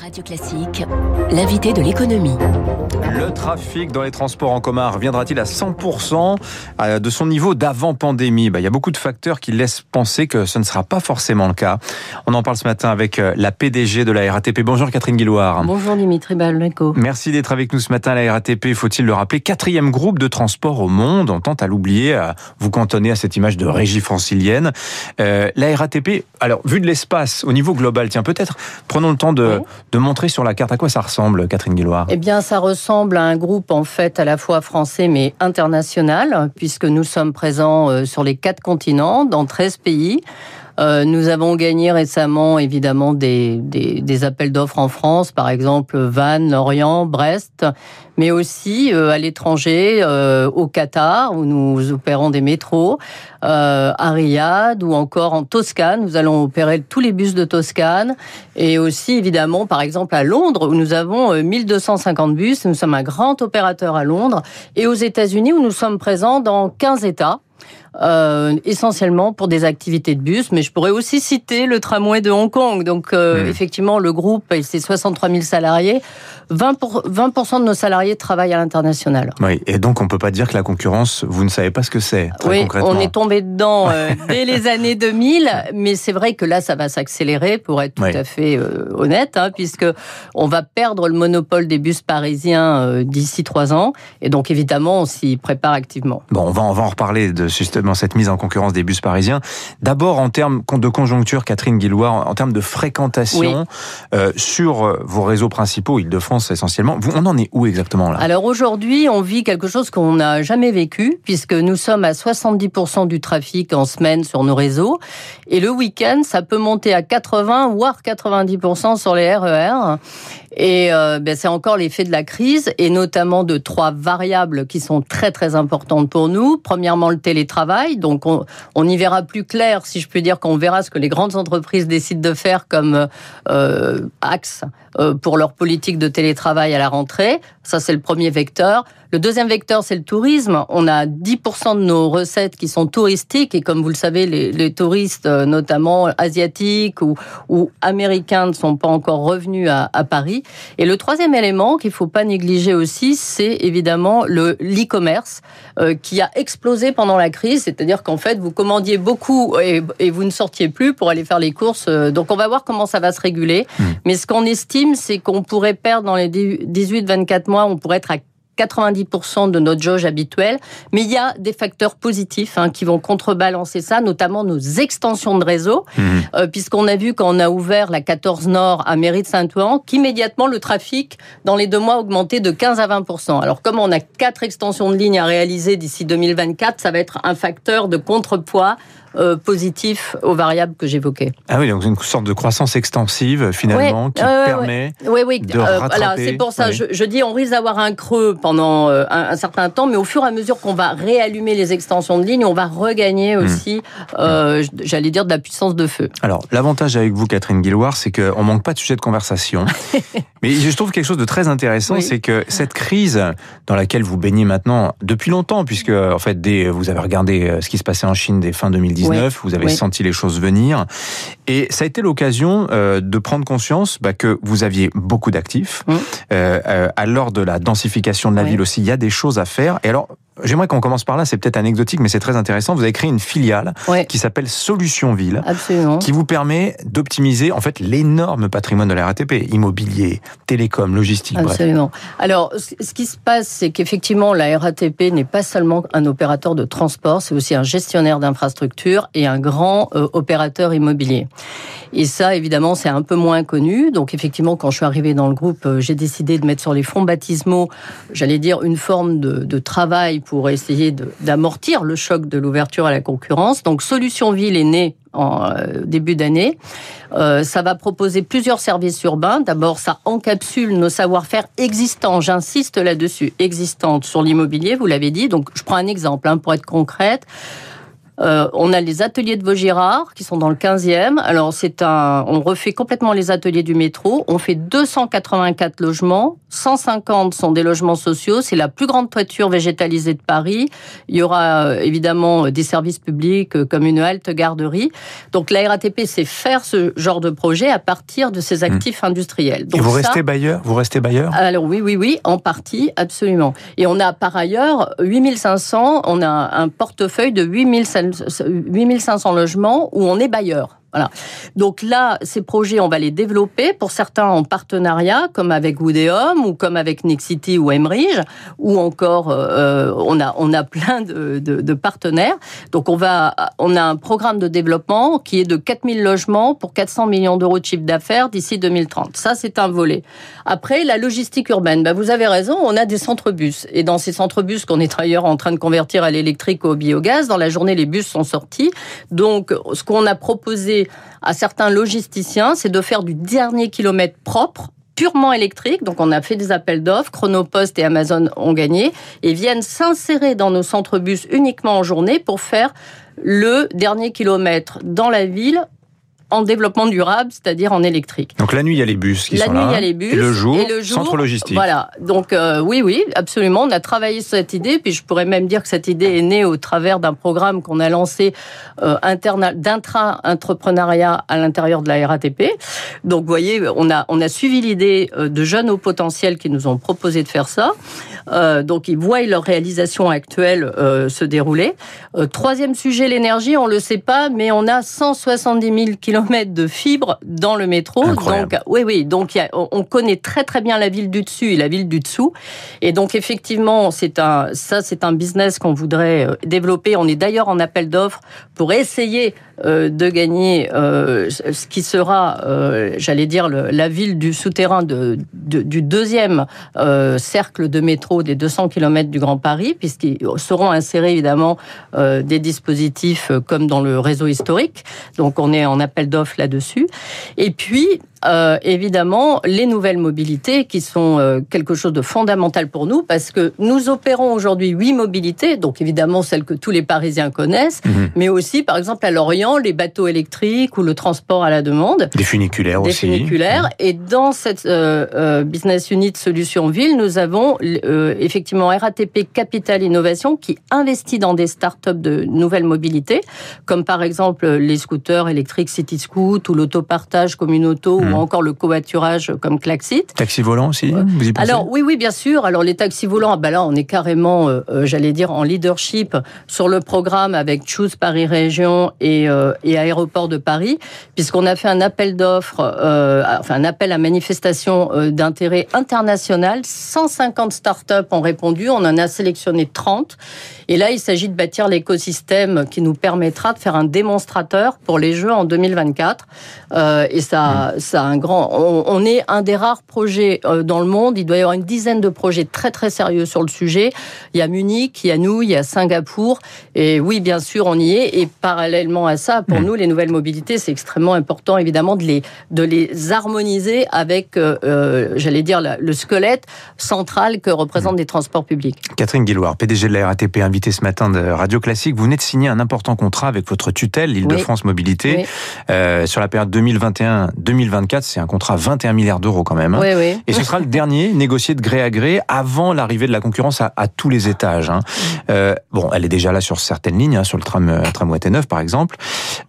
Radio Classique, l'invité de l'économie. Le trafic dans les transports en commun reviendra-t-il à 100% euh, de son niveau d'avant pandémie bah, Il y a beaucoup de facteurs qui laissent penser que ce ne sera pas forcément le cas. On en parle ce matin avec euh, la PDG de la RATP. Bonjour Catherine Guilloire. Bonjour Dimitri Balneco. Merci d'être avec nous ce matin à la RATP. Faut-il le rappeler? Quatrième groupe de transport au monde. On tente à l'oublier, à vous cantonner à cette image de régie francilienne. Euh, la RATP, alors vu de l'espace au niveau global, tiens peut-être prenons le temps de, de montrer sur la carte à quoi ça ressemble, Catherine Guilloire? Eh bien, ça ressemble à un groupe en fait à la fois français mais international, puisque nous sommes présents euh, sur les quatre continents, dans 13 pays. Euh, nous avons gagné récemment évidemment des, des, des appels d'offres en France, par exemple Vannes, Lorient, Brest, mais aussi euh, à l'étranger, euh, au Qatar, où nous opérons des métros, euh, à Riyad ou encore en Toscane. Nous allons opérer tous les bus de Toscane et aussi évidemment, par exemple, à Londres, où nous avons 1250 bus. Nous sommes un grand opérateur à Londres et aux États-Unis, où nous sommes présents dans 15 États. Euh, essentiellement pour des activités de bus, mais je pourrais aussi citer le tramway de Hong Kong. Donc euh, mmh. effectivement, le groupe, c'est 63 000 salariés. 20%, pour, 20 de nos salariés travaillent à l'international. Oui, et donc on peut pas dire que la concurrence, vous ne savez pas ce que c'est. Oui, on est tombé dedans euh, dès les années 2000, mais c'est vrai que là, ça va s'accélérer pour être tout oui. à fait honnête, hein, puisque on va perdre le monopole des bus parisiens d'ici trois ans, et donc évidemment, on s'y prépare activement. Bon, on va, on va en reparler de justement cette mise en concurrence des bus parisiens. D'abord en termes de conjoncture, Catherine Guilloire, en termes de fréquentation oui. euh, sur vos réseaux principaux, Île-de-France essentiellement. On en est où exactement là? Alors aujourd'hui, on vit quelque chose qu'on n'a jamais vécu, puisque nous sommes à 70% du trafic en semaine sur nos réseaux. Et le week-end, ça peut monter à 80, voire 90% sur les RER. Et euh, ben, c'est encore l'effet de la crise, et notamment de trois variables qui sont très très importantes pour nous. Premièrement, le télétravail. Donc on, y verra plus clair, si je peux dire, quand on verra ce que les grandes entreprises décident de faire comme euh, axe euh, pour leur politique de télétravail à la rentrée. Ça, c'est le premier vecteur. Le deuxième vecteur, c'est le tourisme. On a 10% de nos recettes qui sont touristiques et comme vous le savez, les, les touristes, notamment asiatiques ou, ou, américains, ne sont pas encore revenus à, à Paris. Et le troisième élément qu'il faut pas négliger aussi, c'est évidemment le l'e-commerce euh, qui a explosé pendant la crise. C'est-à-dire qu'en fait, vous commandiez beaucoup et, et, vous ne sortiez plus pour aller faire les courses. Donc on va voir comment ça va se réguler. Mmh. Mais ce qu'on estime, c'est qu'on pourrait perdre dans les 18-24 mois, on pourrait être à 90% de notre jauge habituelle. Mais il y a des facteurs positifs hein, qui vont contrebalancer ça, notamment nos extensions de réseau, mmh. euh, puisqu'on a vu quand on a ouvert la 14 Nord à Mairie de Saint-Ouen, qu'immédiatement le trafic dans les deux mois a augmenté de 15 à 20%. Alors comme on a quatre extensions de lignes à réaliser d'ici 2024, ça va être un facteur de contrepoids euh, positif aux variables que j'évoquais. Ah oui, donc une sorte de croissance extensive finalement oui, qui euh, permet oui, oui. de euh, rattraper. Voilà, c'est pour ça. Je, je, dis, on risque d'avoir un creux pendant un, un, certain temps, mais au fur et à mesure qu'on va réallumer les extensions de ligne, on va regagner aussi, mmh. euh, j'allais dire, de la puissance de feu. Alors, l'avantage avec vous, Catherine Guilloire, c'est qu'on manque pas de sujet de conversation. mais je trouve quelque chose de très intéressant, oui. c'est que cette crise dans laquelle vous baignez maintenant depuis longtemps, puisque en fait, dès, vous avez regardé ce qui se passait en Chine dès fin 2019. Oui. Vous avez oui. senti les choses venir. Et ça a été l'occasion euh, de prendre conscience bah, que vous aviez beaucoup d'actifs. Mmh. Euh, à l'heure de la densification de. Ville aussi, il y a des choses à faire. Et alors, J'aimerais qu'on commence par là, c'est peut-être anecdotique, mais c'est très intéressant. Vous avez créé une filiale ouais. qui s'appelle Solution Ville, Absolument. qui vous permet d'optimiser en fait l'énorme patrimoine de la RATP, immobilier, télécom, logistique. Absolument. Bref. Alors, ce qui se passe, c'est qu'effectivement, la RATP n'est pas seulement un opérateur de transport, c'est aussi un gestionnaire d'infrastructures et un grand euh, opérateur immobilier. Et ça, évidemment, c'est un peu moins connu. Donc, effectivement, quand je suis arrivée dans le groupe, euh, j'ai décidé de mettre sur les fonds baptismaux, j'allais dire, une forme de, de travail pour essayer d'amortir le choc de l'ouverture à la concurrence. Donc, Solution Ville est née en euh, début d'année. Euh, ça va proposer plusieurs services urbains. D'abord, ça encapsule nos savoir-faire existants. J'insiste là-dessus, existantes sur l'immobilier, vous l'avez dit. Donc, je prends un exemple hein, pour être concrète. Euh, on a les ateliers de Vaugirard qui sont dans le 15e. Alors c'est un, on refait complètement les ateliers du métro. On fait 284 logements, 150 sont des logements sociaux. C'est la plus grande toiture végétalisée de Paris. Il y aura euh, évidemment des services publics euh, comme une halte garderie. Donc la RATP sait faire ce genre de projet à partir de ses actifs industriels. Donc Et vous restez bailleur? Vous restez bailleur? Alors oui, oui, oui, en partie, absolument. Et on a par ailleurs 8500, on a un portefeuille de 8500 logements où on est bailleur. Donc là, ces projets, on va les développer pour certains en partenariat, comme avec Woodéum ou comme avec Nexity ou Emerige, ou encore euh, on a on a plein de, partenaires. Donc on va on a un programme de développement qui est de 4000 logements pour 400 millions d'euros de chiffre d'affaires d'ici 2030. Ça c'est un volet. Après la logistique urbaine, ben, vous avez raison, on a des centres bus et dans ces centres bus qu'on est d'ailleurs en train de convertir à l'électrique ou au biogaz, dans la journée les bus sont sortis. Donc ce qu'on a proposé à certains logisticiens, c'est de faire du dernier kilomètre propre purement électrique. Donc, on a fait des appels d'offres. Chronopost et Amazon ont gagné et viennent s'insérer dans nos centres bus uniquement en journée pour faire le dernier kilomètre dans la ville en développement durable, c'est-à-dire en électrique. Donc la nuit, il y a les bus qui la sont nuit, là. il y a les bus. Et le jour, et le jour centre logistique. Voilà. Donc euh, oui, oui, absolument. On a travaillé sur cette idée, puis je pourrais même dire que cette idée est née au travers d'un programme qu'on a lancé euh, d'intra-entrepreneuriat à l'intérieur de la RATP. Donc vous voyez, on a, on a suivi l'idée euh, de jeunes au potentiel qui nous ont proposé de faire ça. Euh, donc ils voient leur réalisation actuelle euh, se dérouler. Euh, troisième sujet, l'énergie, on le sait pas, mais on a 170 000 km de fibres dans le métro. Incroyable. Donc oui, oui. Donc y a, on connaît très très bien la ville du dessus et la ville du dessous. Et donc effectivement, c'est un ça c'est un business qu'on voudrait euh, développer. On est d'ailleurs en appel d'offres pour essayer euh, de gagner euh, ce qui sera, euh, j'allais dire, la ville du souterrain du deuxième cercle de métro des 200 km du Grand Paris, puisqu'ils seront insérés évidemment des dispositifs comme dans le réseau historique. Donc on est en appel d'offres là-dessus. Et puis, euh, évidemment les nouvelles mobilités qui sont euh, quelque chose de fondamental pour nous parce que nous opérons aujourd'hui huit mobilités, donc évidemment celles que tous les Parisiens connaissent, Mhm. mais aussi par exemple à Lorient les bateaux électriques ou le transport à la demande. Des funiculaires Des aussi. funiculaires. Et dans cette euh, euh, business unit Solutions Ville, nous avons euh, effectivement RATP Capital Innovation qui investit dans des startups de nouvelles mobilités, comme par exemple les scooters électriques City Scoot ou l'autopartage Communauto Ou encore le covoiturage comme Klaxit. Taxi volant aussi, vous y pensez Alors oui, oui, bien sûr. Alors les taxis volants, ah ben là, on est carrément, euh, euh, j'allais dire, en leadership sur le programme avec Choose Paris Région et, euh, et Aéroport de Paris, puisqu'on a fait un appel d'offres, euh, enfin un appel à manifestation euh, d'intérêt international. 150 startups ont répondu, on en a sélectionné 30. Et là, il s'agit de bâtir l'écosystème qui nous permettra de faire un démonstrateur pour les Jeux en 2024. Euh, et ça, ça a un grand. On, on est un des rares projets euh, dans le monde. Il doit y avoir une dizaine de projets très très sérieux sur le sujet. Il y a Munich, il y a nous, il y a Singapour. Et oui, bien sûr, on y est. Et parallèlement à ça, pour Mm. nous, les nouvelles mobilités, c'est extrêmement important, évidemment, de les de les harmoniser avec, euh, euh, j'allais dire, le squelette central que représentent des transports publics. Catherine Guilloire, PDG de la RATP, invitée ce matin de Radio Classique. Vous venez de signer un important contrat avec votre tutelle, l'Île-de-France Mobilité, Oui. euh, sur la période 2021-2024. C'est un contrat à 21 milliards d'euros quand même. hein. Oui, oui. Et ce sera le dernier négocié de gré à gré avant l'arrivée de la concurrence à, à tous les étages. hein. Euh, bon, elle est déjà là sur certaines lignes, hein, sur le tram euh, tramway T9 par exemple.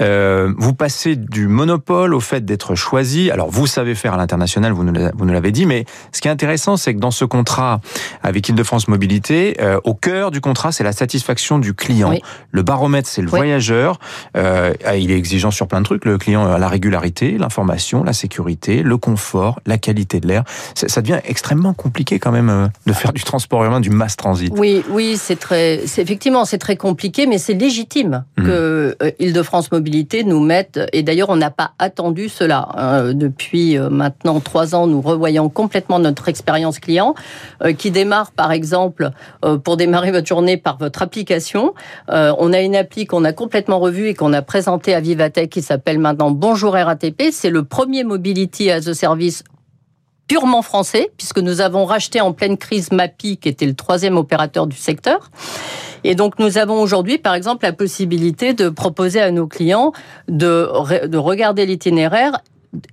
Euh, vous passez du monopole au fait d'être choisi. Alors vous savez faire à l'international, vous nous l'avez dit, mais ce qui est intéressant, c'est que dans ce contrat avec Île-de-France Mobilité, euh, au cœur du contrat, c'est la satisfaction du client. Oui. Le baromètre, c'est le Oui. voyageur. Il est exigeant sur plein de trucs. Le client a la régularité, l'information, la sécurité, le confort, la qualité de l'air. Ça, ça devient extrêmement compliqué quand même euh, de faire du transport urbain, du mass transit. Oui, oui, c'est très, effectivement c'est très compliqué, mais c'est légitime Mhm. que euh, Île-de-France Mobilité nous mette. Et d'ailleurs, on n'a pas attendu cela hein. depuis euh, maintenant trois ans. Nous revoyons complètement notre expérience client, euh, qui démarre par exemple euh, pour démarrer votre journée par votre application. Euh, on a une appli qu'on a complètement revue et qu'on a présentée à Vivatech qui s'appelle maintenant Bonjour RATP. C'est le premier mobility as a service purement français, puisque nous avons racheté en pleine crise MAPI, qui était le troisième opérateur du secteur. Et donc nous avons aujourd'hui, par exemple, la possibilité de proposer à nos clients de, de regarder l'itinéraire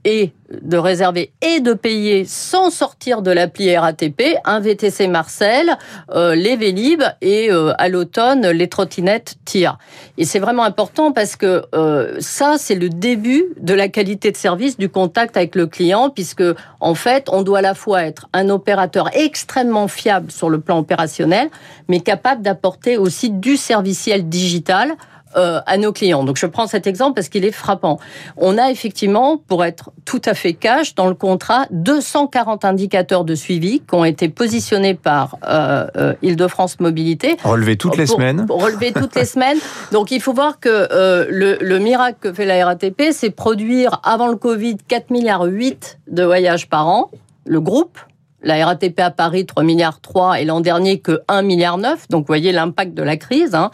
et de réserver et de payer sans sortir de l'appli RATP un VTC Marcel, euh, les Vélib et euh, à l'automne les trottinettes TIA. Et c'est vraiment important parce que euh, ça c'est le début de la qualité de service du contact avec le client puisque en fait on doit à la fois être un opérateur extrêmement fiable sur le plan opérationnel mais capable d'apporter aussi du serviciel digital euh, à nos clients. Donc je prends cet exemple parce qu'il est frappant. On a effectivement, pour être tout à fait cash, dans le contrat, 240 indicateurs de suivi qui ont été positionnés par euh, euh Île-de-France Mobilité. Relevé toutes les semaines. Relevé toutes les semaines. Donc il faut voir que le, le, miracle que fait la RATP, c'est produire avant le Covid 4 milliards 8 de voyages par an. Le groupe, la RATP à Paris 3 milliards 3 et l'an dernier que 1 milliard 9. Donc vous voyez l'impact de la crise. Hein.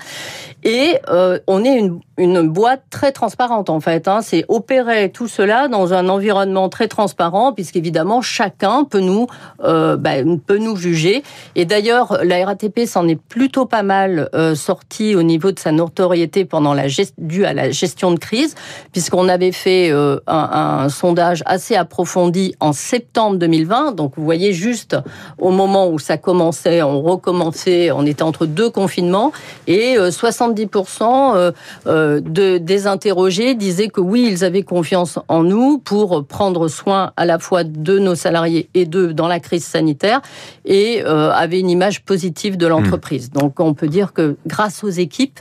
Et euh, on est une, boîte très transparente en fait. Hein. C'est opérer tout cela dans un environnement très transparent, puisqu'évidemment chacun peut nous euh, bah, peut nous juger. Et d'ailleurs, la RATP s'en est plutôt pas mal euh, sortie au niveau de sa notoriété pendant la due à la gestion de crise, puisqu'on avait fait euh, un, un, sondage assez approfondi en septembre 2020. Donc vous voyez juste au moment où ça commençait, on recommençait, on était entre deux confinements et 60 70% euh, euh, de, des interrogés disaient que oui, ils avaient confiance en nous pour prendre soin à la fois de nos salariés et d'eux dans la crise sanitaire et euh, avaient une image positive de l'entreprise. Hmm. Donc on peut dire que grâce aux équipes,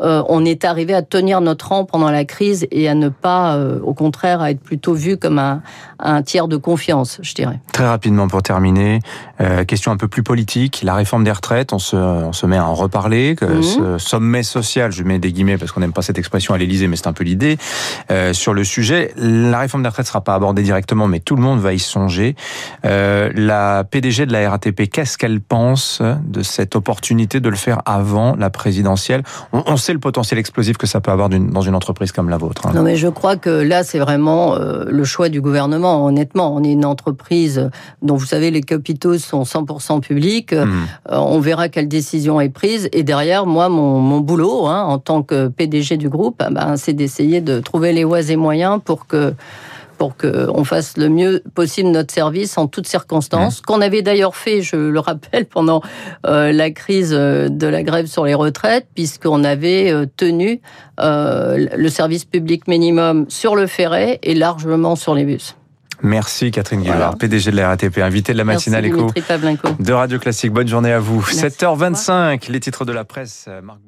euh, on est arrivé à tenir notre rang pendant la crise et à ne pas, euh, au contraire, à être plutôt vu comme un, tiers de confiance, je dirais. Très rapidement pour terminer, euh, question un peu plus politique, la réforme des retraites, on se, on se met à en reparler, que mhm. ce sommet social, je mets des guillemets parce qu'on n'aime pas cette expression à l'Élysée, mais c'est un peu l'idée, sur le sujet. La réforme des retraites ne sera pas abordée directement, mais tout le monde va y songer. la PDG de la RATP, qu'est-ce qu'elle pense de cette opportunité de le faire avant la présidentielle? On, on le potentiel explosif que ça peut avoir dans une entreprise comme la vôtre. Hein. Non, mais je crois que là, c'est vraiment euh, le choix du gouvernement. Honnêtement, on est une entreprise dont vous savez les capitaux sont 100% publics. Hmm. Euh, on verra quelle décision est prise. Et derrière, moi, mon, boulot hein, en tant que PDG du groupe, eh ben, c'est d'essayer de trouver les voies et moyens pour que pour qu'on fasse le mieux possible notre service en toutes circonstances, mmh. qu'on avait d'ailleurs fait, je le rappelle, pendant euh, la crise euh, de la grève sur les retraites, puisqu'on avait euh, tenu le service public minimum sur le ferret et largement sur les bus. Merci Catherine Guillard, PDG de la RATP, invitée de la matinale éco de Radio Classique. Bonne journée à vous. 7h25, les titres de la presse, Marc